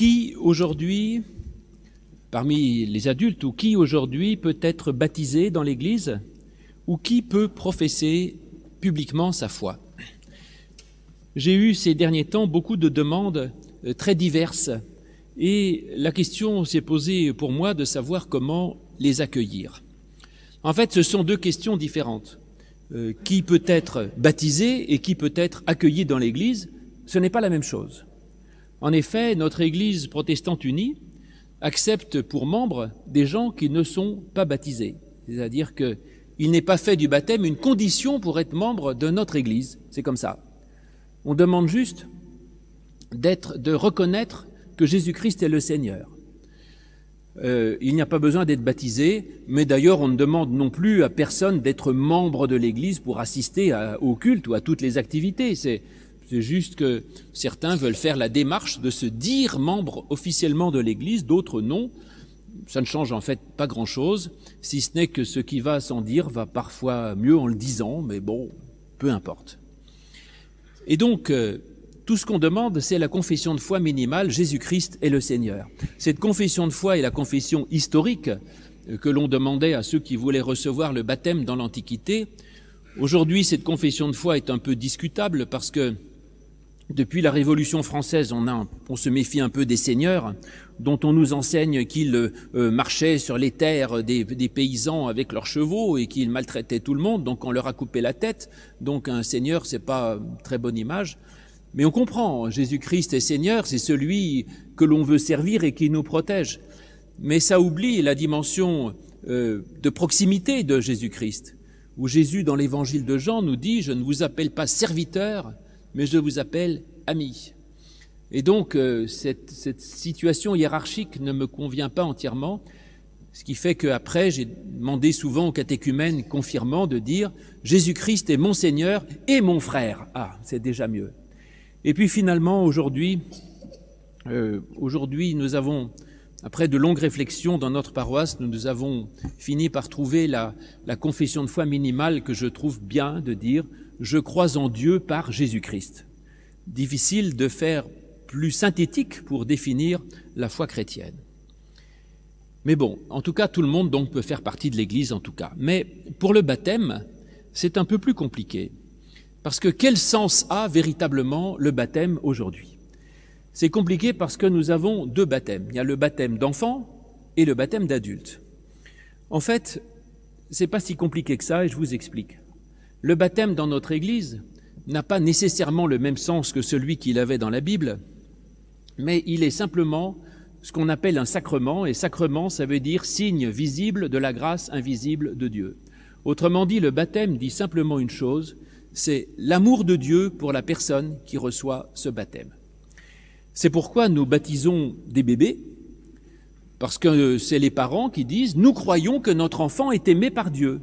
Qui aujourd'hui, parmi les adultes, ou qui aujourd'hui peut être baptisé dans l'Église, ou qui peut professer publiquement sa foi? J'ai eu ces derniers temps beaucoup de demandes euh, très diverses, et la question s'est posée pour moi de savoir comment les accueillir. En fait, ce sont deux questions différentes. Euh, qui peut être baptisé et qui peut être accueilli dans l'Église, ce n'est pas la même chose. En effet, notre Église protestante unie accepte pour membres des gens qui ne sont pas baptisés. C'est-à-dire qu'il n'est pas fait du baptême une condition pour être membre de notre Église. C'est comme ça. On demande juste d'être, de reconnaître que Jésus-Christ est le Seigneur. Euh, il n'y a pas besoin d'être baptisé, mais d'ailleurs on ne demande non plus à personne d'être membre de l'Église pour assister au culte ou à toutes les activités. C'est, c'est juste que certains veulent faire la démarche de se dire membre officiellement de l'Église, d'autres non. Ça ne change en fait pas grand-chose, si ce n'est que ce qui va sans dire va parfois mieux en le disant, mais bon, peu importe. Et donc, euh, tout ce qu'on demande, c'est la confession de foi minimale, Jésus-Christ est le Seigneur. Cette confession de foi est la confession historique euh, que l'on demandait à ceux qui voulaient recevoir le baptême dans l'Antiquité. Aujourd'hui, cette confession de foi est un peu discutable parce que depuis la Révolution française, on, a, on se méfie un peu des seigneurs, dont on nous enseigne qu'ils euh, marchaient sur les terres des, paysans avec leurs chevaux et qu'ils maltraitaient tout le monde, donc on leur a coupé la tête. Donc un seigneur, c'est pas une très bonne image. Mais on comprend, Jésus-Christ est Seigneur, c'est celui que l'on veut servir et qui nous protège. Mais ça oublie la dimension euh, de proximité de Jésus-Christ, où Jésus, dans l'évangile de Jean, nous dit, je ne vous appelle pas serviteur, mais je vous appelle ami. Et donc, euh, cette, situation hiérarchique ne me convient pas entièrement, ce qui fait qu'après, j'ai demandé souvent aux catéchumènes confirmant de dire, Jésus-Christ est mon Seigneur et mon frère. Ah, c'est déjà mieux. Et puis finalement, aujourd'hui, euh, aujourd'hui, nous avons, après de longues réflexions dans notre paroisse, nous, avons fini par trouver la confession de foi minimale que je trouve bien de dire je crois en Dieu par Jésus-Christ. Difficile de faire plus synthétique pour définir la foi chrétienne. Mais bon, en tout cas, tout le monde donc peut faire partie de l'Église, en tout cas. Mais pour le baptême, c'est un peu plus compliqué. Parce que quel sens a véritablement le baptême aujourd'hui? C'est compliqué parce que nous avons deux baptêmes. Il y a le baptême d'enfant et le baptême d'adulte. En fait, c'est pas si compliqué que ça et je vous explique. Le baptême dans notre Église n'a pas nécessairement le même sens que celui qu'il avait dans la Bible, mais il est simplement ce qu'on appelle un sacrement, et sacrement, ça veut dire signe visible de la grâce invisible de Dieu. Autrement dit, le baptême dit simplement une chose, c'est l'amour de Dieu pour la personne qui reçoit ce baptême. C'est pourquoi nous baptisons des bébés, parce que c'est les parents qui disent Nous croyons que notre enfant est aimé par Dieu.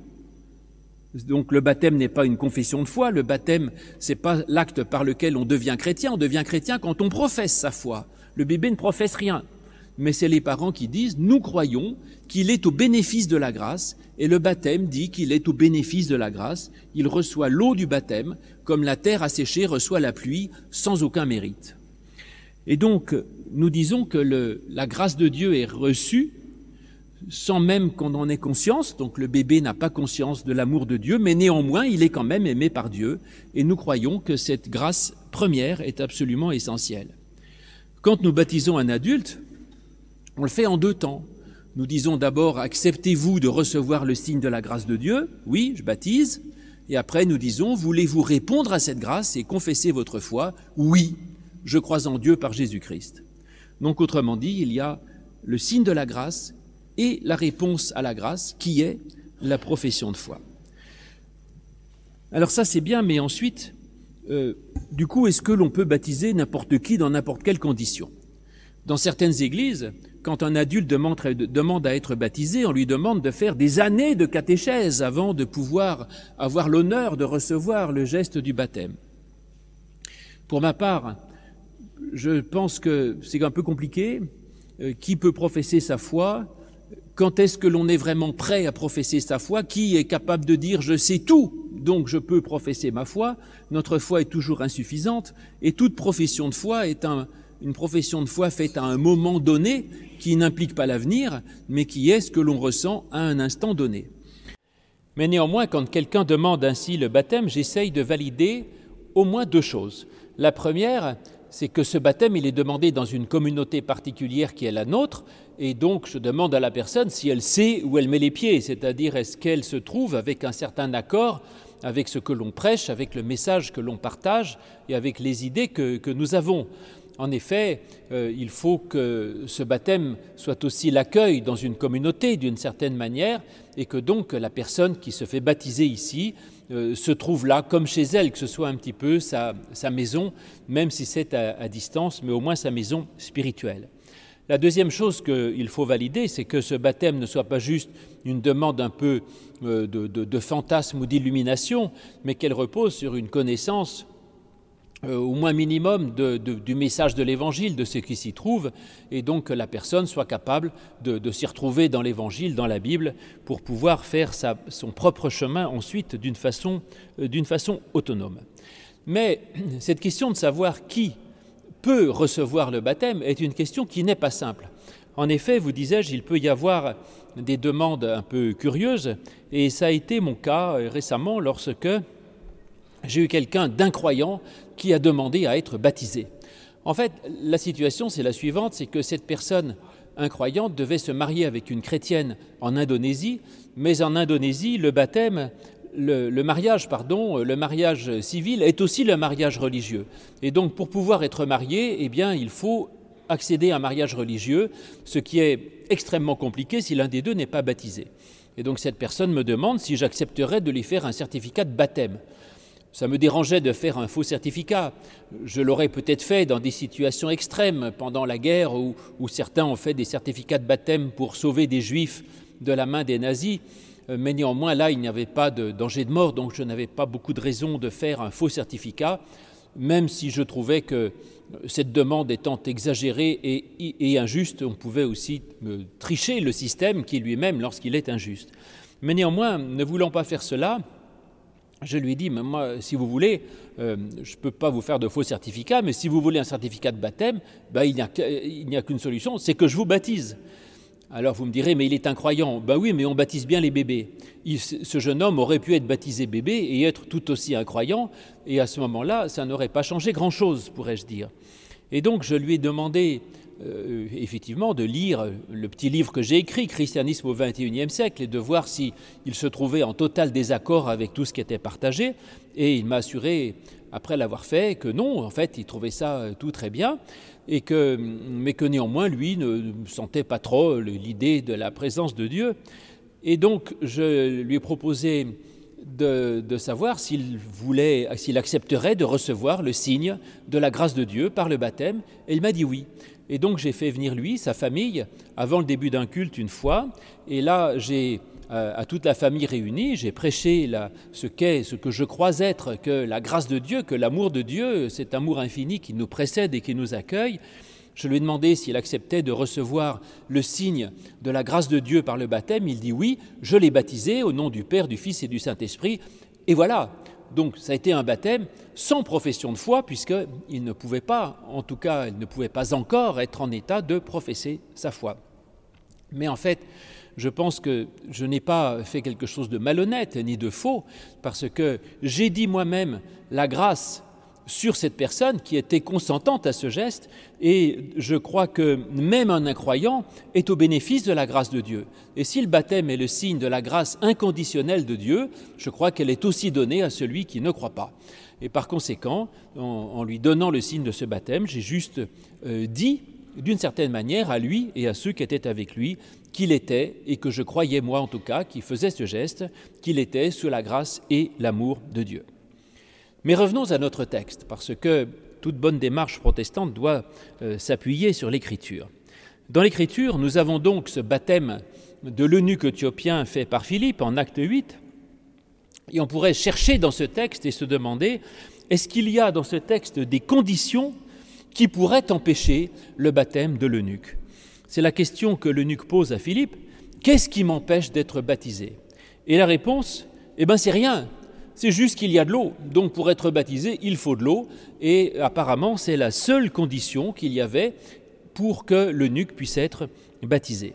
Donc le baptême n'est pas une confession de foi, le baptême c'est pas l'acte par lequel on devient chrétien, on devient chrétien quand on professe sa foi. Le bébé ne professe rien, mais c'est les parents qui disent Nous croyons qu'il est au bénéfice de la grâce, et le baptême dit qu'il est au bénéfice de la grâce, il reçoit l'eau du baptême, comme la terre asséchée reçoit la pluie, sans aucun mérite. Et donc, nous disons que la grâce de Dieu est reçue sans même qu'on en ait conscience, donc le bébé n'a pas conscience de l'amour de Dieu, mais néanmoins il est quand même aimé par Dieu, et nous croyons que cette grâce première est absolument essentielle. Quand nous baptisons un adulte, on le fait en deux temps. Nous disons d'abord, acceptez-vous de recevoir le signe de la grâce de Dieu Oui, je baptise. Et après, nous disons, voulez-vous répondre à cette grâce et confesser votre foi? Oui, je crois en Dieu par Jésus-Christ. Donc, autrement dit, il y a le signe de la grâce et la réponse à la grâce, qui est la profession de foi. Alors ça, c'est bien, mais ensuite, euh, du coup, est-ce que l'on peut baptiser n'importe qui dans n'importe quelle condition? Dans certaines églises, quand un adulte demande à être baptisé, on lui demande de faire des années de catéchèse avant de pouvoir avoir l'honneur de recevoir le geste du baptême. Pour ma part, je pense que c'est un peu compliqué. Euh, qui peut professer sa foi? Quand est-ce que l'on est vraiment prêt à professer sa foi Qui est capable de dire je sais tout, donc je peux professer ma foi Notre foi est toujours insuffisante et toute profession de foi est un, une profession de foi faite à un moment donné qui n'implique pas l'avenir, mais qui est ce que l'on ressent à un instant donné. Mais néanmoins, quand quelqu'un demande ainsi le baptême, j'essaye de valider au moins deux choses. La première, c'est que ce baptême, il est demandé dans une communauté particulière qui est la nôtre, et donc je demande à la personne si elle sait où elle met les pieds, c'est-à-dire est-ce qu'elle se trouve avec un certain accord avec ce que l'on prêche, avec le message que l'on partage et avec les idées que, nous avons. En effet, euh, il faut que ce baptême soit aussi l'accueil dans une communauté d'une certaine manière et que donc la personne qui se fait baptiser ici euh, se trouve là comme chez elle, que ce soit un petit peu sa, maison, même si c'est à, distance, mais au moins sa maison spirituelle. La deuxième chose qu'il faut valider, c'est que ce baptême ne soit pas juste une demande un peu euh, de, fantasme ou d'illumination, mais qu'elle repose sur une connaissance euh, au moins minimum du message de l'Évangile, de ce qui s'y trouve, et donc que la personne soit capable de, s'y retrouver dans l'Évangile, dans la Bible, pour pouvoir faire son propre chemin ensuite d'une façon, euh, d'une façon autonome. Mais cette question de savoir qui peut recevoir le baptême est une question qui n'est pas simple. En effet, vous disais-je, il peut y avoir des demandes un peu curieuses, et ça a été mon cas euh, récemment lorsque j'ai eu quelqu'un d'incroyant qui a demandé à être baptisé. En fait, la situation, c'est la suivante, c'est que cette personne incroyante devait se marier avec une chrétienne en Indonésie, mais en Indonésie, le baptême, le, mariage, pardon, le mariage civil est aussi le mariage religieux. Et donc, pour pouvoir être marié, eh bien, il faut accéder à un mariage religieux, ce qui est extrêmement compliqué si l'un des deux n'est pas baptisé. Et donc, cette personne me demande si j'accepterais de lui faire un certificat de baptême. Ça me dérangeait de faire un faux certificat. Je l'aurais peut-être fait dans des situations extrêmes, pendant la guerre, où, certains ont fait des certificats de baptême pour sauver des juifs de la main des nazis. Euh, mais néanmoins, là, il n'y avait pas de danger de mort, donc je n'avais pas beaucoup de raisons de faire un faux certificat, même si je trouvais que cette demande étant exagérée et, injuste, on pouvait aussi tricher le système qui lui-même lorsqu'il est injuste. Mais néanmoins, ne voulant pas faire cela, je lui ai dit, moi, si vous voulez, euh, je ne peux pas vous faire de faux certificats, mais si vous voulez un certificat de baptême, ben, il n'y a, qu'une solution, c'est que je vous baptise. Alors vous me direz, mais il est incroyant. Ben oui, mais on baptise bien les bébés. ce jeune homme aurait pu être baptisé bébé et être tout aussi incroyant, et à ce moment-là, ça n'aurait pas changé grand-chose, pourrais-je dire. Et donc je lui ai demandé euh, effectivement de lire le petit livre que j'ai écrit, Christianisme au XXIe siècle, et de voir s'il se trouvait en total désaccord avec tout ce qui était partagé. Et il m'a assuré, après l'avoir fait, que non, en fait, il trouvait ça euh, tout très bien, et que, mais que néanmoins, lui, ne sentait pas trop l'idée de la présence de Dieu. Et donc, je lui ai proposé de, savoir s'il voulait, s'il accepterait de recevoir le signe de la grâce de Dieu par le baptême. Et il m'a dit oui. Et donc j'ai fait venir lui, sa famille, avant le début d'un culte une fois. Et là, j'ai à toute la famille réunie, j'ai prêché ce qu'est, ce que je crois être, que la grâce de Dieu, que l'amour de Dieu, cet amour infini qui nous précède et qui nous accueille. Je lui ai demandé s'il acceptait de recevoir le signe de la grâce de Dieu par le baptême. Il dit oui, je l'ai baptisé au nom du Père, du Fils et du Saint-Esprit. Et voilà, donc ça a été un baptême sans profession de foi, puisqu'il ne pouvait pas, en tout cas, il ne pouvait pas encore être en état de professer sa foi. Mais en fait, je pense que je n'ai pas fait quelque chose de malhonnête ni de faux, parce que j'ai dit moi-même la grâce sur cette personne qui était consentante à ce geste, et je crois que même un incroyant est au bénéfice de la grâce de Dieu. Et si le baptême est le signe de la grâce inconditionnelle de Dieu, je crois qu'elle est aussi donnée à celui qui ne croit pas. Et par conséquent, en, lui donnant le signe de ce baptême, j'ai juste euh, dit d'une certaine manière à lui et à ceux qui étaient avec lui qu'il était, et que je croyais moi en tout cas, qui faisait ce geste, qu'il était sous la grâce et l'amour de Dieu. Mais revenons à notre texte, parce que toute bonne démarche protestante doit euh, s'appuyer sur l'Écriture. Dans l'Écriture, nous avons donc ce baptême de l'eunuque éthiopien fait par Philippe en acte 8, et on pourrait chercher dans ce texte et se demander, est-ce qu'il y a dans ce texte des conditions qui pourraient empêcher le baptême de l'eunuque C'est la question que l'eunuque pose à Philippe, qu'est-ce qui m'empêche d'être baptisé? Et la réponse, eh bien c'est rien, C'est juste qu'il y a de l'eau. Donc pour être baptisé, il faut de l'eau. Et apparemment, c'est la seule condition qu'il y avait pour que l'eunuque puisse être baptisé.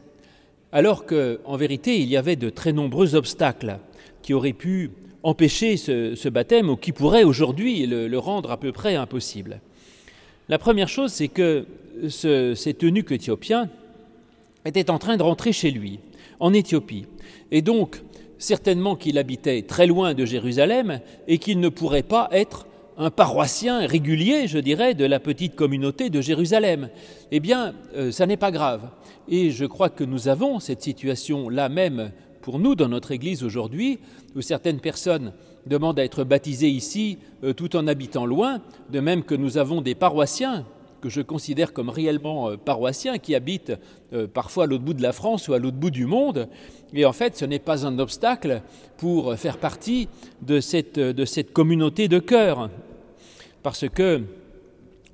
Alors qu'en vérité, il y avait de très nombreux obstacles qui auraient pu empêcher ce, baptême ou qui pourraient aujourd'hui le, rendre à peu près impossible. La première chose, c'est que ce, cet eunuque était en train de rentrer chez lui, en Éthiopie. Et donc, certainement qu'il habitait très loin de Jérusalem et qu'il ne pourrait pas être un paroissien régulier, je dirais, de la petite communauté de Jérusalem. Eh bien, euh, ça n'est pas grave. Et je crois que nous avons cette situation-là même pour nous dans notre Église aujourd'hui, où certaines personnes demandent à être baptisées ici euh, tout en habitant loin, de même que nous avons des paroissiens que je considère comme réellement euh, paroissiens qui habitent euh, parfois à l'autre bout de la France ou à l'autre bout du monde. Et en fait, ce n'est pas un obstacle pour faire partie de cette, communauté de cœur. Parce que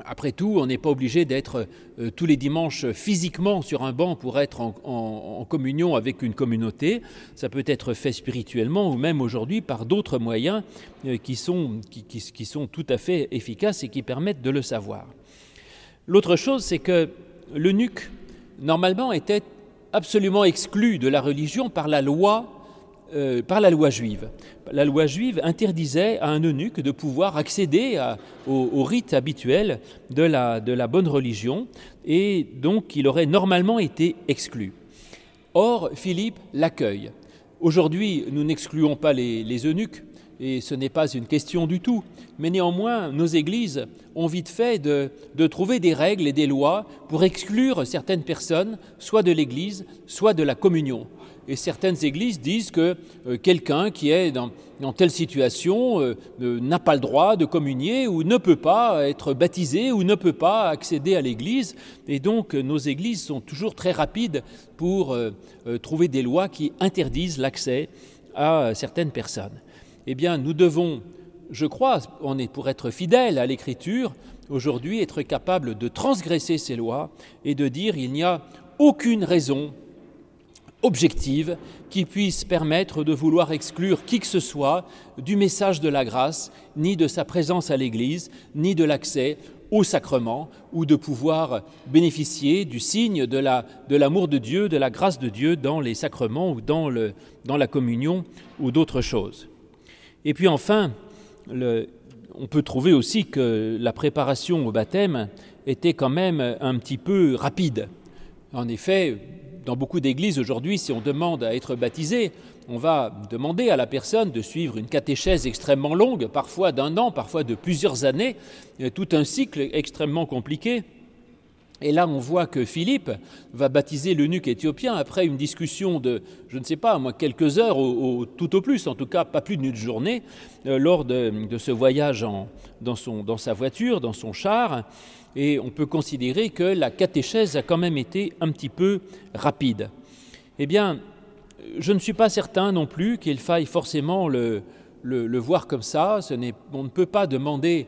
après tout, on n'est pas obligé d'être euh, tous les dimanches physiquement sur un banc pour être en, communion avec une communauté. Ça peut être fait spirituellement ou même aujourd'hui par d'autres moyens euh, qui, sont tout à fait efficaces et qui permettent de le savoir. L'autre chose, c'est que l'eunuque, normalement, était absolument exclu de la religion par la loi euh, par la loi juive. La loi juive interdisait à un eunuque de pouvoir accéder au, rite habituel de la, bonne religion, et donc il aurait normalement été exclu. Or, Philippe l'accueille. Aujourd'hui, nous n'excluons pas les eunuques, et ce n'est pas une question du tout. Mais néanmoins, nos églises ont vite fait de, trouver des règles et des lois pour exclure certaines personnes, soit de l'Église, soit de la communion et certaines églises disent que euh, quelqu'un qui est dans, telle situation euh, n'a pas le droit de communier ou ne peut pas être baptisé ou ne peut pas accéder à l'église. Et donc nos églises sont toujours très rapides pour euh, trouver des lois qui interdisent l'accès à certaines personnes. Eh bien, nous devons, je crois, on est pour être fidèles à l'écriture, aujourd'hui être capable de transgresser ces lois et de dire il n'y a aucune raison objective qui puisse permettre de vouloir exclure qui que ce soit du message de la grâce, ni de sa présence à l'Église, ni de l'accès au sacrement, ou de pouvoir bénéficier du signe de l'amour la, de, Dieu, de la grâce de Dieu dans les sacrements ou dans la communion ou d'autres choses. Et puis enfin, on peut trouver aussi que la préparation au baptême était quand même un petit peu rapide. En effet, dans beaucoup d'églises aujourd'hui, si on demande à être baptisé, on va demander à la personne de suivre une catéchèse extrêmement longue, parfois d'un an, parfois de plusieurs années, tout un cycle extrêmement compliqué. Et là, on voit que Philippe va baptiser l'eunuque éthiopien après une discussion de, je ne sais pas, moi, quelques heures, tout au plus, en tout cas pas plus d'une journée, euh, lors de, ce voyage dans, sa voiture, dans son char et on peut considérer que la catéchèse a quand même été un petit peu rapide. Eh bien, je ne suis pas certain non plus qu'il faille forcément le, voir comme ça. On ne peut pas demander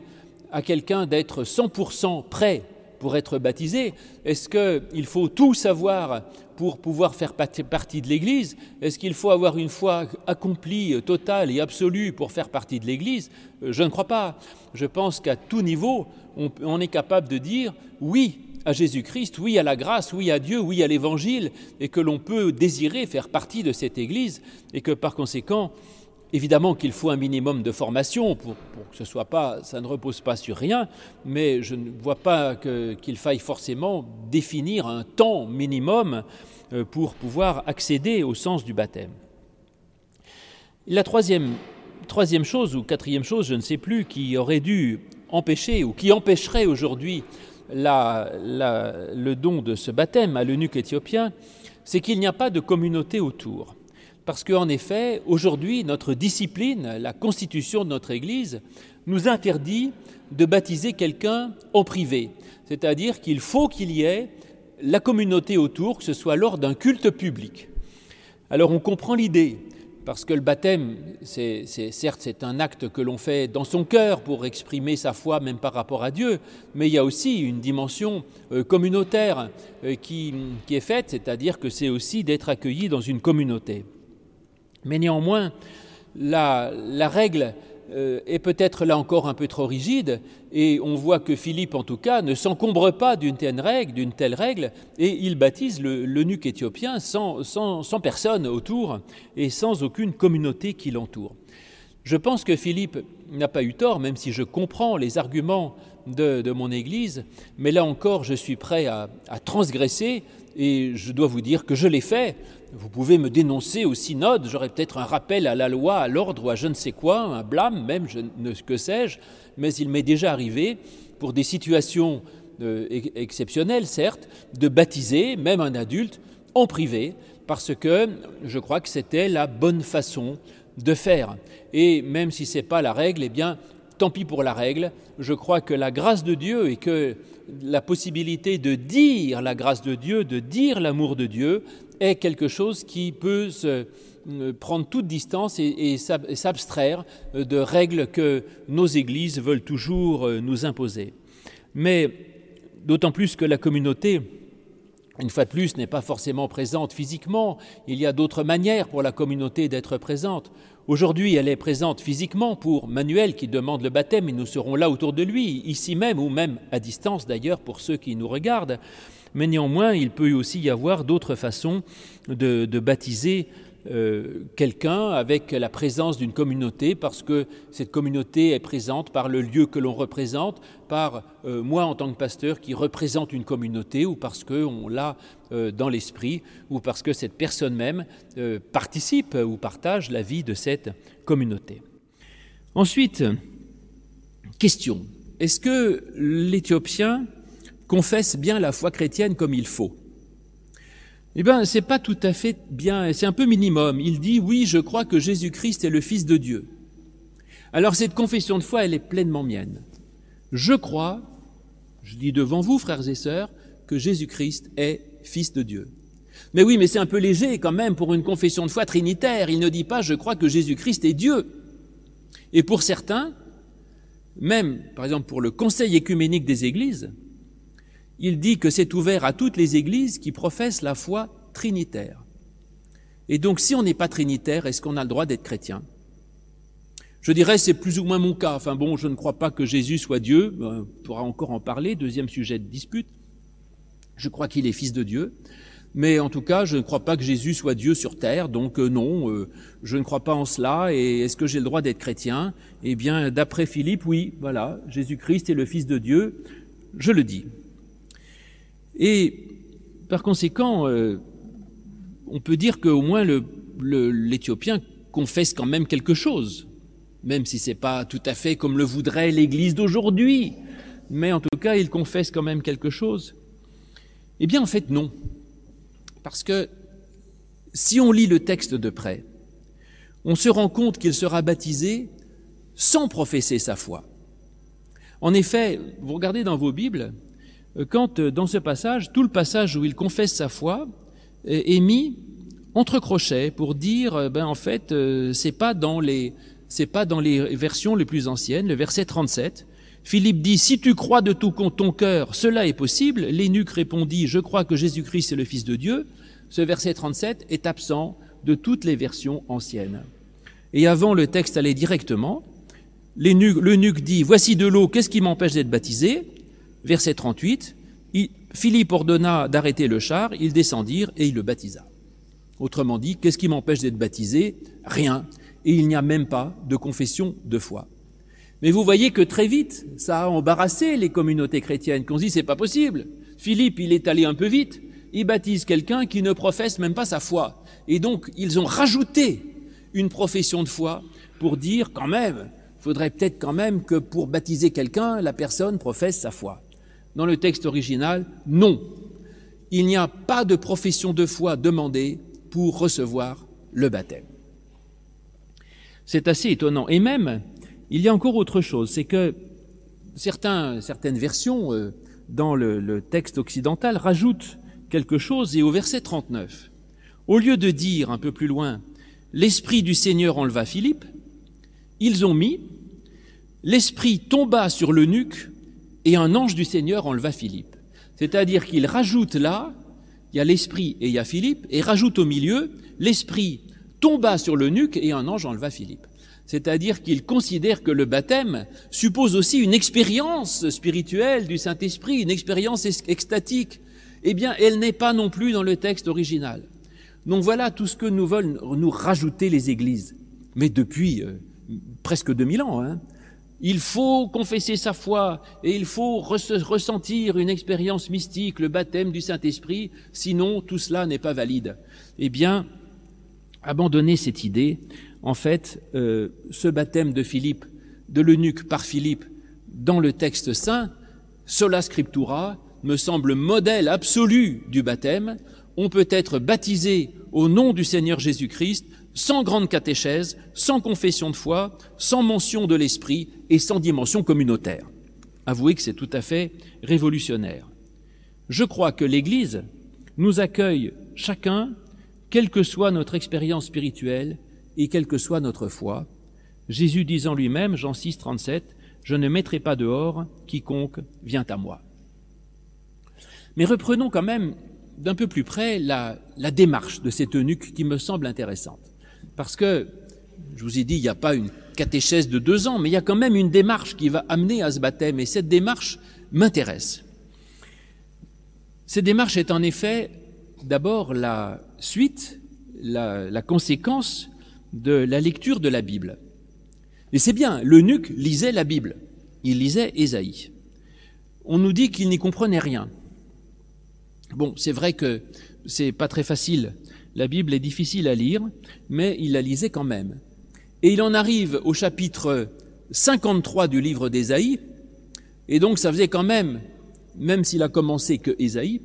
à quelqu'un d'être 100% prêt pour être baptisé Est-ce qu'il faut tout savoir pour pouvoir faire partie de l'Église? Est-ce qu'il faut avoir une foi accomplie, totale et absolue pour faire partie de l'Église? Euh, Je ne crois pas. Je pense qu'à tout niveau, on, est capable de dire oui à Jésus-Christ, oui à la grâce, oui à Dieu, oui à l'Évangile, et que l'on peut désirer faire partie de cette Église, et que par conséquent, Évidemment qu'il faut un minimum de formation pour, que ce soit pas, ça ne repose pas sur rien, mais je ne vois pas qu'il faille forcément définir un temps minimum euh, pour pouvoir accéder au sens du baptême. La troisième, troisième chose ou quatrième chose, je ne sais plus, qui aurait dû empêcher ou qui empêcherait aujourd'hui le don de ce baptême à l'eunuque éthiopien, c'est qu'il n'y a pas de communauté autour. Parce qu'en effet, aujourd'hui, notre discipline, la constitution de notre Église, nous interdit de baptiser quelqu'un en privé. C'est-à-dire qu'il faut qu'il y ait la communauté autour, que ce soit lors d'un culte public. Alors on comprend l'idée, parce que le baptême, c'est, certes, c'est un acte que l'on fait dans son cœur pour exprimer sa foi, même par rapport à Dieu, mais il y a aussi une dimension euh, communautaire euh, qui, qui est faite, c'est-à-dire que c'est aussi d'être accueilli dans une communauté. Mais néanmoins, la, règle euh, est peut-être là encore un peu trop rigide, et on voit que Philippe, en tout cas, ne s'encombre pas d'une telle règle, et il baptise l'eunuque éthiopien sans, sans personne autour et sans aucune communauté qui l'entoure. Je pense que Philippe n'a pas eu tort, même si je comprends les arguments de, mon Église, mais là encore, je suis prêt à, transgresser et je dois vous dire que je l'ai fait. Vous pouvez me dénoncer au synode, j'aurais peut-être un rappel à la loi, à l'ordre ou à je ne sais quoi, un blâme même, je ne que sais-je, mais il m'est déjà arrivé, pour des situations euh, exceptionnelles certes, de baptiser même un adulte en privé, parce que je crois que c'était la bonne façon de faire. Et même si ce n'est pas la règle, eh bien, tant pis pour la règle. Je crois que la grâce de Dieu et que la possibilité de dire la grâce de Dieu, de dire l'amour de Dieu, est quelque chose qui peut se, euh, prendre toute distance et, et s'abstraire de règles que nos églises veulent toujours euh, nous imposer. Mais d'autant plus que la communauté, une fois de plus, n'est pas forcément présente physiquement. Il y a d'autres manières pour la communauté d'être présente. Aujourd'hui, elle est présente physiquement pour Manuel qui demande le baptême et nous serons là autour de lui, ici même ou même à distance d'ailleurs pour ceux qui nous regardent. Mais néanmoins, il peut aussi y avoir d'autres façons de, de baptiser euh, quelqu'un avec la présence d'une communauté, parce que cette communauté est présente par le lieu que l'on représente, par euh, moi en tant que pasteur qui représente une communauté, ou parce qu'on l'a euh, dans l'esprit, ou parce que cette personne même participe ou partage la vie de cette communauté. Ensuite, question, est-ce que l'Éthiopien confesse bien la foi chrétienne comme il faut? Eh bien, c'est pas tout à fait bien, c'est un peu minimum. Il dit oui, je crois que Jésus-Christ est le Fils de Dieu. Alors cette confession de foi, elle est pleinement mienne. Je crois, je dis devant vous, frères et sœurs, que Jésus-Christ est Fils de Dieu. Mais oui, mais c'est un peu léger quand même pour une confession de foi trinitaire. Il ne dit pas je crois que Jésus-Christ est Dieu. Et pour certains, même par exemple pour le Conseil écuménique des Églises, il dit que c'est ouvert à toutes les églises qui professent la foi trinitaire. Et donc, si on n'est pas trinitaire, est-ce qu'on a le droit d'être chrétien? Je dirais, c'est plus ou moins mon cas. Enfin bon, je ne crois pas que Jésus soit Dieu. On pourra encore en parler. Deuxième sujet de dispute. Je crois qu'il est fils de Dieu. Mais en tout cas, je ne crois pas que Jésus soit Dieu sur terre, donc euh, non, euh, je ne crois pas en cela. Et est-ce que j'ai le droit d'être chrétien? Eh bien, d'après Philippe, oui, voilà, Jésus-Christ est le Fils de Dieu, je le dis. Et par conséquent, euh, on peut dire qu'au moins l'Éthiopien confesse quand même quelque chose, même si ce n'est pas tout à fait comme le voudrait l'Église d'aujourd'hui, mais en tout cas, il confesse quand même quelque chose. Eh bien, en fait, non. Parce que si on lit le texte de près, on se rend compte qu'il sera baptisé sans professer sa foi. En effet, vous regardez dans vos Bibles, quand euh, dans ce passage, tout le passage où il confesse sa foi est mis entre crochets pour dire, euh, ben en fait, c'est pas dans les c'est pas dans les versions les plus anciennes. Le verset 37, Philippe dit Si tu crois de tout ton cœur, cela est possible. L'énuque répondit Je crois que Jésus-Christ est le Fils de Dieu. Ce verset 37 est absent de toutes les versions anciennes. Et avant, le texte allait directement. L'eunuque dit Voici de l'eau, qu'est-ce qui m'empêche d'être baptisé? Verset 38, Philippe ordonna d'arrêter le char, ils descendirent et il le baptisa. Autrement dit, qu'est-ce qui m'empêche d'être baptisé? Rien. Et il n'y a même pas de confession de foi. Mais vous voyez que très vite, ça a embarrassé les communautés chrétiennes, qu'on dit c'est pas possible. Philippe, il est allé un peu vite, il baptise quelqu'un qui ne professe même pas sa foi. Et donc, ils ont rajouté une profession de foi pour dire quand même, faudrait peut-être quand même que pour baptiser quelqu'un, la personne professe sa foi. Dans le texte original, non. Il n'y a pas de profession de foi demandée pour recevoir le baptême. C'est assez étonnant. Et même, il y a encore autre chose, c'est que certaines versions euh, dans le, le texte occidental rajoutent quelque chose et au verset 39, au lieu de dire un peu plus loin, l'Esprit du Seigneur enleva Philippe, ils ont mis, l'Esprit tomba sur l'eunuque et un ange du Seigneur enleva Philippe. C'est-à-dire qu'il rajoute là, il y a l'esprit et il y a Philippe, et rajoute au milieu, l'esprit tomba sur le nuque et un ange enleva Philippe. c'est-à-dire qu'il considère que le baptême suppose aussi une expérience spirituelle du Saint-Esprit, une expérience extatique. Eh bien, elle n'est pas non plus dans le texte original. Donc voilà tout ce que nous veulent nous rajouter les églises. Mais depuis euh, presque 2000 ans, hein. Il faut confesser sa foi et il faut ressentir une expérience mystique, le baptême du Saint-Esprit, sinon tout cela n'est pas valide. Eh bien, abandonner cette idée en fait, euh, ce baptême de Philippe, de l'eunuque par Philippe, dans le texte saint, sola scriptura, me semble modèle absolu du baptême. On peut être baptisé au nom du Seigneur Jésus-Christ, sans grande catéchèse, sans confession de foi, sans mention de l'esprit et sans dimension communautaire. Avouez que c'est tout à fait révolutionnaire. Je crois que l'Église nous accueille chacun, quelle que soit notre expérience spirituelle, et quelle que soit notre foi. Jésus disant lui-même, Jean 6, 37, Je ne mettrai pas dehors quiconque vient à moi. Mais reprenons quand même d'un peu plus près la, démarche de cet eunuque qui me semble intéressante. Parce que, je vous ai dit, il n'y a pas une catéchèse de deux ans, mais il y a quand même une démarche qui va amener à ce baptême, et cette démarche m'intéresse. Cette démarche est en effet d'abord la suite, la, conséquence de la lecture de la Bible. Et c'est bien, l'eunuque lisait la Bible, il lisait Ésaïe. On nous dit qu'il n'y comprenait rien. Bon, c'est vrai que c'est pas très facile. La Bible est difficile à lire, mais il la lisait quand même. Et il en arrive au chapitre 53 du livre d'Ésaïe, et donc ça faisait quand même, même s'il a commencé que Ésaïe,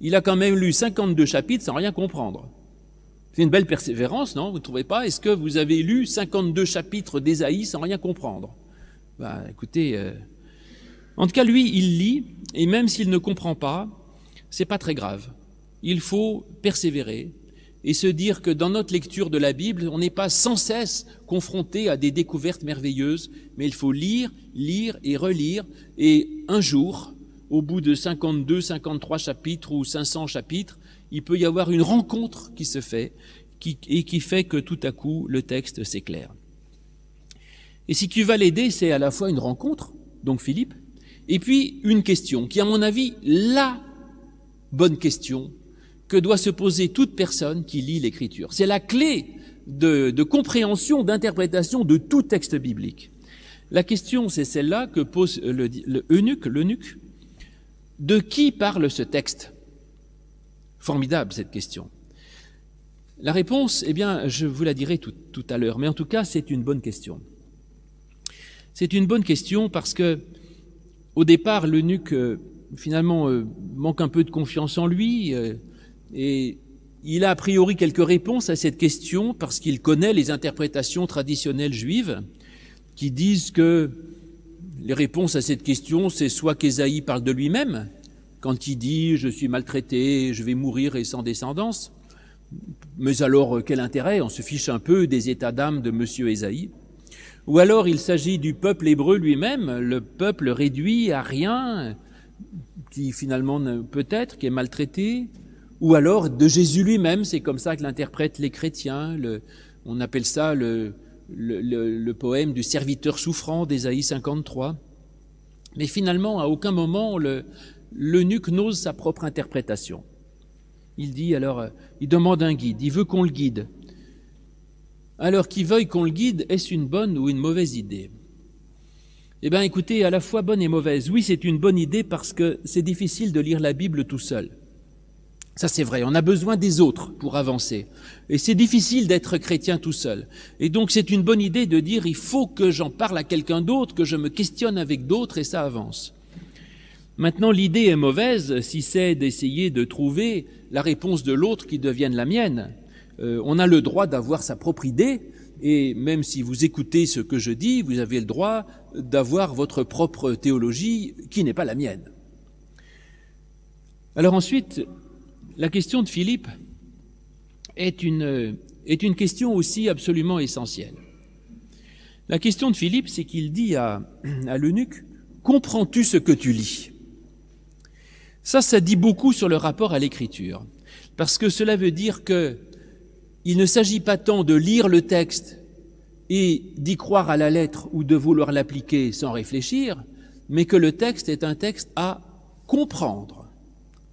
il a quand même lu 52 chapitres sans rien comprendre. C'est une belle persévérance, non Vous ne trouvez pas? Est-ce que vous avez lu 52 chapitres d'Ésaïe sans rien comprendre? Bah, Écoutez, euh, en tout cas, lui, il lit, et même s'il ne comprend pas, c'est pas très grave. Il faut persévérer et se dire que dans notre lecture de la Bible, on n'est pas sans cesse confronté à des découvertes merveilleuses, mais il faut lire, lire et relire, et un jour, au bout de 52, 53 chapitres ou 500 chapitres, il peut y avoir une rencontre qui se fait et qui fait que tout à coup le texte s'éclaire. Et si tu vas l'aider, c'est à la fois une rencontre, donc Philippe, et puis une question qui, à mon avis, la bonne question que doit se poser toute personne qui lit l'Écriture. C'est la clé de, compréhension, d'interprétation de tout texte biblique. La question, c'est celle-là que pose le, le eunuque, l'eunuque. De qui parle ce texte? Formidable cette question. La réponse, eh bien, je vous la dirai tout, à l'heure, mais en tout cas, c'est une bonne question. C'est une bonne question parce que, au départ, l'eunuque, euh, finalement, euh, manque un peu de confiance en lui euh, et il a a priori quelques réponses à cette question parce qu'il connaît les interprétations traditionnelles juives qui disent que les réponses à cette question, c'est soit qu'Ésaïe parle de lui-même, quand il dit je suis maltraité, je vais mourir et sans descendance. Mais alors quel intérêt? On se fiche un peu des états d'âme de Monsieur Ésaïe. Ou alors il s'agit du peuple hébreu lui-même, le peuple réduit à rien, qui finalement peut-être qui est maltraité, ou alors de Jésus lui-même, c'est comme ça que l'interprètent les chrétiens. On appelle ça le, poème du serviteur souffrant d'Ésaïe 53. Mais finalement, à aucun moment le, l'eunuque n'ose sa propre interprétation. Il dit alors, euh, il demande un guide, il veut qu'on le guide. Alors qu'il veuille qu'on le guide, est-ce une bonne ou une mauvaise idée? Eh bien écoutez, à la fois bonne et mauvaise. Oui, c'est une bonne idée parce que c'est difficile de lire la Bible tout seul. Ça c'est vrai, on a besoin des autres pour avancer. Et c'est difficile d'être chrétien tout seul. Et donc c'est une bonne idée de dire il faut que j'en parle à quelqu'un d'autre, que je me questionne avec d'autres et ça avance. Maintenant, l'idée est mauvaise si c'est d'essayer de trouver la réponse de l'autre qui devienne la mienne. Euh, on a le droit d'avoir sa propre idée, et même si vous écoutez ce que je dis, vous avez le droit d'avoir votre propre théologie qui n'est pas la mienne. Alors ensuite, la question de Philippe est une, est une question aussi absolument essentielle. La question de Philippe, c'est qu'il dit à, à l'eunuque, comprends-tu ce que tu lis? Ça, ça dit beaucoup sur le rapport à l'écriture, parce que cela veut dire que il ne s'agit pas tant de lire le texte et d'y croire à la lettre ou de vouloir l'appliquer sans réfléchir, mais que le texte est un texte à comprendre.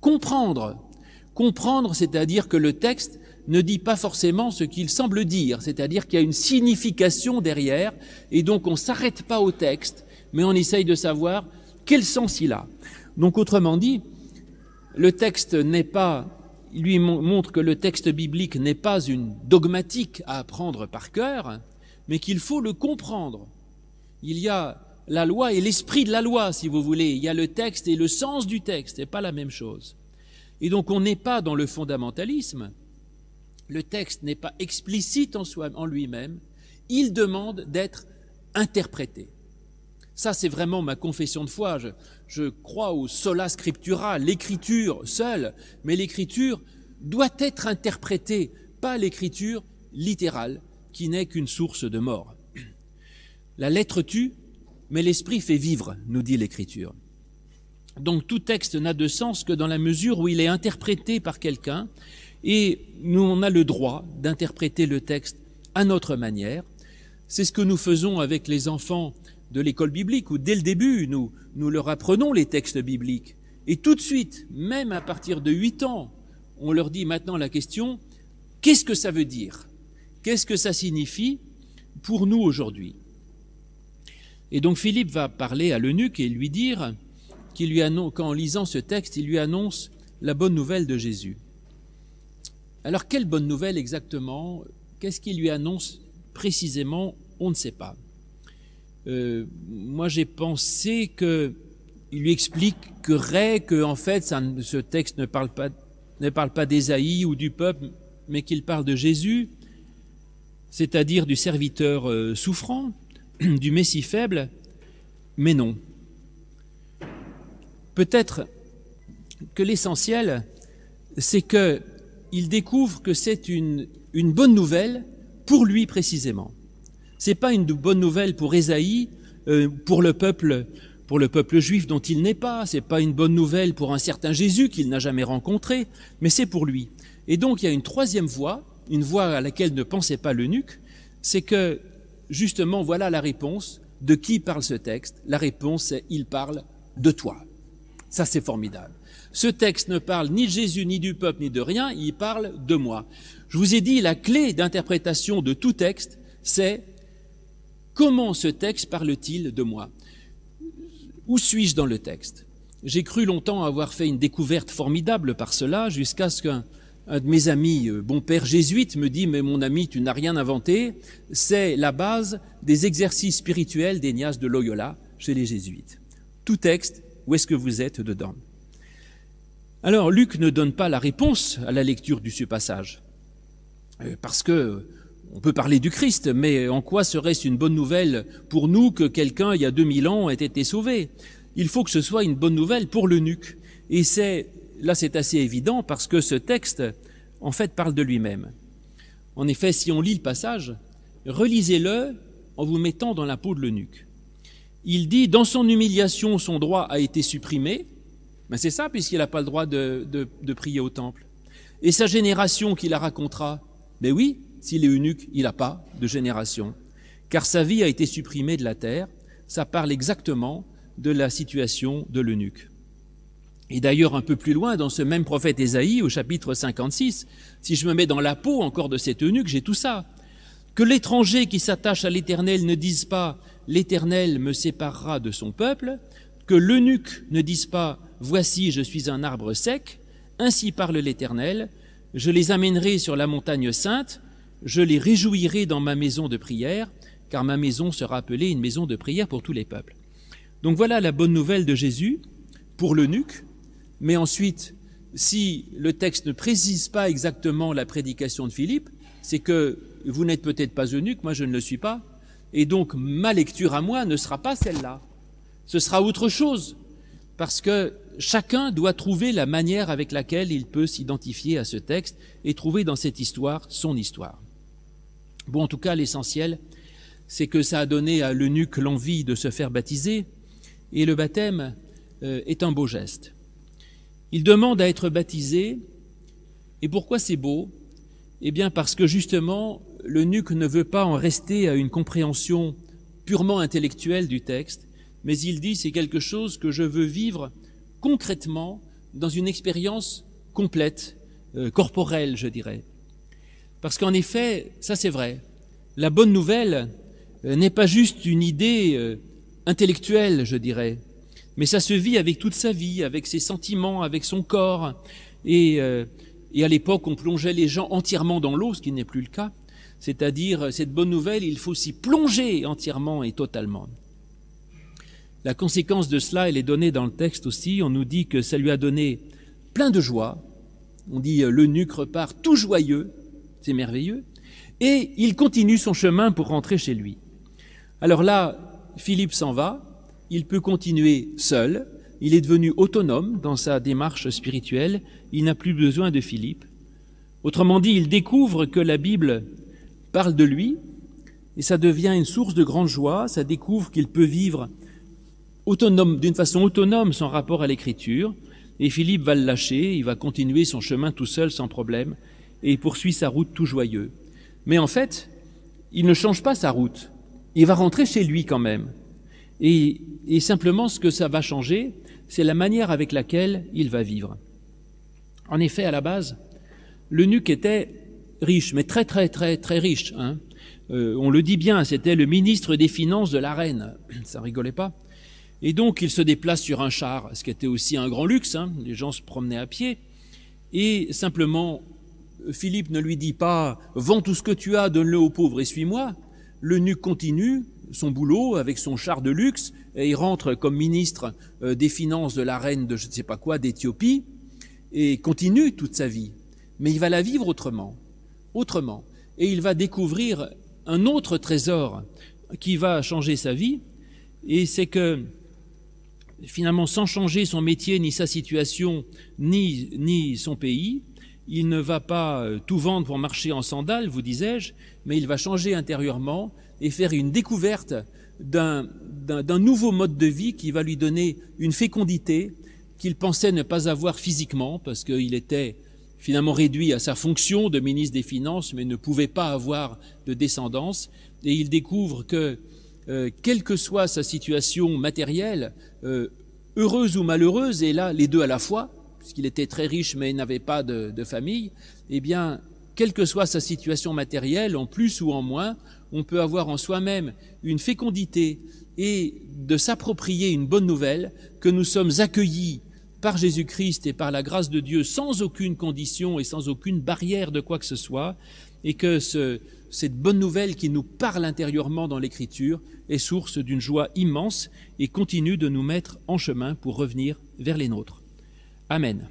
Comprendre. Comprendre, c'est-à-dire que le texte ne dit pas forcément ce qu'il semble dire, c'est-à-dire qu'il y a une signification derrière, et donc on ne s'arrête pas au texte, mais on essaye de savoir quel sens il a. Donc autrement dit, le texte n'est pas, il lui montre que le texte biblique n'est pas une dogmatique à apprendre par cœur, mais qu'il faut le comprendre. Il y a la loi et l'esprit de la loi, si vous voulez. Il y a le texte et le sens du texte, n'est pas la même chose. Et donc on n'est pas dans le fondamentalisme. Le texte n'est pas explicite en, en lui-même. Il demande d'être interprété. Ça, c'est vraiment ma confession de foi. Je, je crois au sola scriptura, l'écriture seule, mais l'écriture doit être interprétée, pas l'écriture littérale, qui n'est qu'une source de mort. La lettre tue, mais l'esprit fait vivre, nous dit l'Écriture. Donc tout texte n'a de sens que dans la mesure où il est interprété par quelqu'un, et nous on a le droit d'interpréter le texte à notre manière. C'est ce que nous faisons avec les enfants de l'école biblique, où dès le début, nous, nous leur apprenons les textes bibliques. Et tout de suite, même à partir de 8 ans, on leur dit maintenant la question, qu'est-ce que ça veut dire? Qu'est-ce que ça signifie pour nous aujourd'hui? Et donc Philippe va parler à l'eunuque et lui dire qu'il qu'en lisant ce texte, il lui annonce la bonne nouvelle de Jésus. Alors quelle bonne nouvelle exactement? Qu'est-ce qu'il lui annonce précisément? On ne sait pas. Euh, moi j'ai pensé que il lui expliquerait que en fait ce texte ne parle pas ne parle pas d'Ésaïe ou du peuple, mais qu'il parle de Jésus, c'est-à-dire du serviteur euh, souffrant, du Messie faible, mais non. Peut-être que l'essentiel, c'est qu'il découvre que c'est une, bonne nouvelle pour lui précisément. C'est pas une bonne nouvelle pour Ésaïe, euh, pour le peuple, pour le peuple juif dont il n'est pas. C'est pas une bonne nouvelle pour un certain Jésus qu'il n'a jamais rencontré, mais c'est pour lui. Et donc il y a une troisième voie, une voie à laquelle ne pensait pas l'eunuque, c'est que justement, voilà la réponse. De qui parle ce texte La réponse c'est il parle de toi. Ça, c'est formidable. Ce texte ne parle ni de Jésus, ni du peuple, ni de rien, il parle de moi. Je vous ai dit, la clé d'interprétation de tout texte, c'est comment ce texte parle-t-il de moi? Où suis-je dans le texte? J'ai cru longtemps avoir fait une découverte formidable par cela, jusqu'à ce qu'un un de mes amis, euh, bon père jésuite, me dit, mais mon ami, tu n'as rien inventé, c'est la base des exercices spirituels d'Ignace de Loyola chez les jésuites. Tout texte, où est-ce que vous êtes dedans Alors, Luc ne donne pas la réponse à la lecture du ce passage, euh, parce que on peut parler du Christ, mais en quoi serait-ce une bonne nouvelle pour nous que quelqu'un, il y a 2000 ans, ait été sauvé? Il faut que ce soit une bonne nouvelle pour l'eunuque. Et c'est là c'est assez évident parce que ce texte, en fait, parle de lui-même. En effet, si on lit le passage, relisez-le en vous mettant dans la peau de l'eunuque. Il dit, dans son humiliation, son droit a été supprimé. Ben c'est ça, puisqu'il n'a pas le droit de, prier au temple. Et sa génération qui la racontera Ben oui, s'il est eunuque, il n'a pas de génération. Car sa vie a été supprimée de la terre. Ça parle exactement de la situation de l'eunuque. Et d'ailleurs, un peu plus loin, dans ce même prophète Ésaïe, au chapitre 56, si je me mets dans la peau encore de cet eunuque, j'ai tout ça. Que l'étranger qui s'attache à l'Éternel ne dise pas L'Éternel me séparera de son peuple, que l'eunuque ne dise pas Voici, je suis un arbre sec, ainsi parle l'Éternel, je les amènerai sur la montagne sainte, je les réjouirai dans ma maison de prière, car ma maison sera appelée une maison de prière pour tous les peuples. Donc voilà la bonne nouvelle de Jésus pour l'eunuque, mais ensuite, si le texte ne précise pas exactement la prédication de Philippe, c'est que vous n'êtes peut-être pas eunuque, moi je ne le suis pas, et donc ma lecture à moi ne sera pas celle-là. Ce sera autre chose, parce que chacun doit trouver la manière avec laquelle il peut s'identifier à ce texte et trouver dans cette histoire son histoire. Bon, en tout cas, l'essentiel, c'est que ça a donné à l'eunuque l'envie de se faire baptiser, et le baptême euh, est un beau geste. Il demande à être baptisé. Et pourquoi c'est beau? Eh bien parce que justement, l'eunuque ne veut pas en rester à une compréhension purement intellectuelle du texte, mais il dit c'est quelque chose que je veux vivre concrètement dans une expérience complète, euh, corporelle, je dirais. Parce qu'en effet, ça c'est vrai, la bonne nouvelle euh, n'est pas juste une idée euh, intellectuelle, je dirais, mais ça se vit avec toute sa vie, avec ses sentiments, avec son corps. Et, et à l'époque, on plongeait les gens entièrement dans l'eau, ce qui n'est plus le cas. C'est-à-dire, cette bonne nouvelle, il faut s'y plonger entièrement et totalement. La conséquence de cela, elle est donnée dans le texte aussi. On nous dit que ça lui a donné plein de joie. On dit euh, l'eunuque repart tout joyeux, c'est merveilleux, et il continue son chemin pour rentrer chez lui. Alors là, Philippe s'en va, il peut continuer seul, il est devenu autonome dans sa démarche spirituelle, il n'a plus besoin de Philippe. Autrement dit, il découvre que la Bible parle de lui, et ça devient une source de grande joie, ça découvre qu'il peut vivre d'une façon autonome son rapport à l'écriture, et Philippe va le lâcher, il va continuer son chemin tout seul sans problème, et il poursuit sa route tout joyeux. Mais en fait, il ne change pas sa route, il va rentrer chez lui quand même. Et simplement ce que ça va changer, c'est la manière avec laquelle il va vivre. En effet, à la base, l'eunuque était riche, mais très très très très riche. Hein. Euh, on le dit bien, c'était le ministre des Finances de la reine. Ça rigolait pas. Et donc il se déplace sur un char, ce qui était aussi un grand luxe, hein. les gens se promenaient à pied, et simplement Philippe ne lui dit pas Vends tout ce que tu as, donne-le aux pauvres et suis-moi. L'eunuque continue son boulot avec son char de luxe, et il rentre comme ministre euh, des Finances de la reine de je ne sais pas quoi, d'Éthiopie, et continue toute sa vie. Mais il va la vivre autrement, autrement. Et il va découvrir un autre trésor qui va changer sa vie, et c'est que finalement, sans changer son métier, ni sa situation, ni, ni son pays, il ne va pas euh, tout vendre pour marcher en sandales, vous disais-je, mais il va changer intérieurement et faire une découverte d'un nouveau mode de vie qui va lui donner une fécondité qu'il pensait ne pas avoir physiquement, parce qu'il était finalement réduit à sa fonction de ministre des Finances, mais ne pouvait pas avoir de descendance. Et il découvre que euh, quelle que soit sa situation matérielle, euh, heureuse ou malheureuse, et là les deux à la fois, puisqu'il était très riche mais n'avait pas de, de, famille, eh bien, quelle que soit sa situation matérielle, en plus ou en moins, on peut avoir en soi-même une fécondité et de s'approprier une bonne nouvelle que nous sommes accueillis par Jésus-Christ et par la grâce de Dieu sans aucune condition et sans aucune barrière de quoi que ce soit, et que ce, cette bonne nouvelle qui nous parle intérieurement dans l'Écriture est source d'une joie immense et continue de nous mettre en chemin pour revenir vers les nôtres. Amen.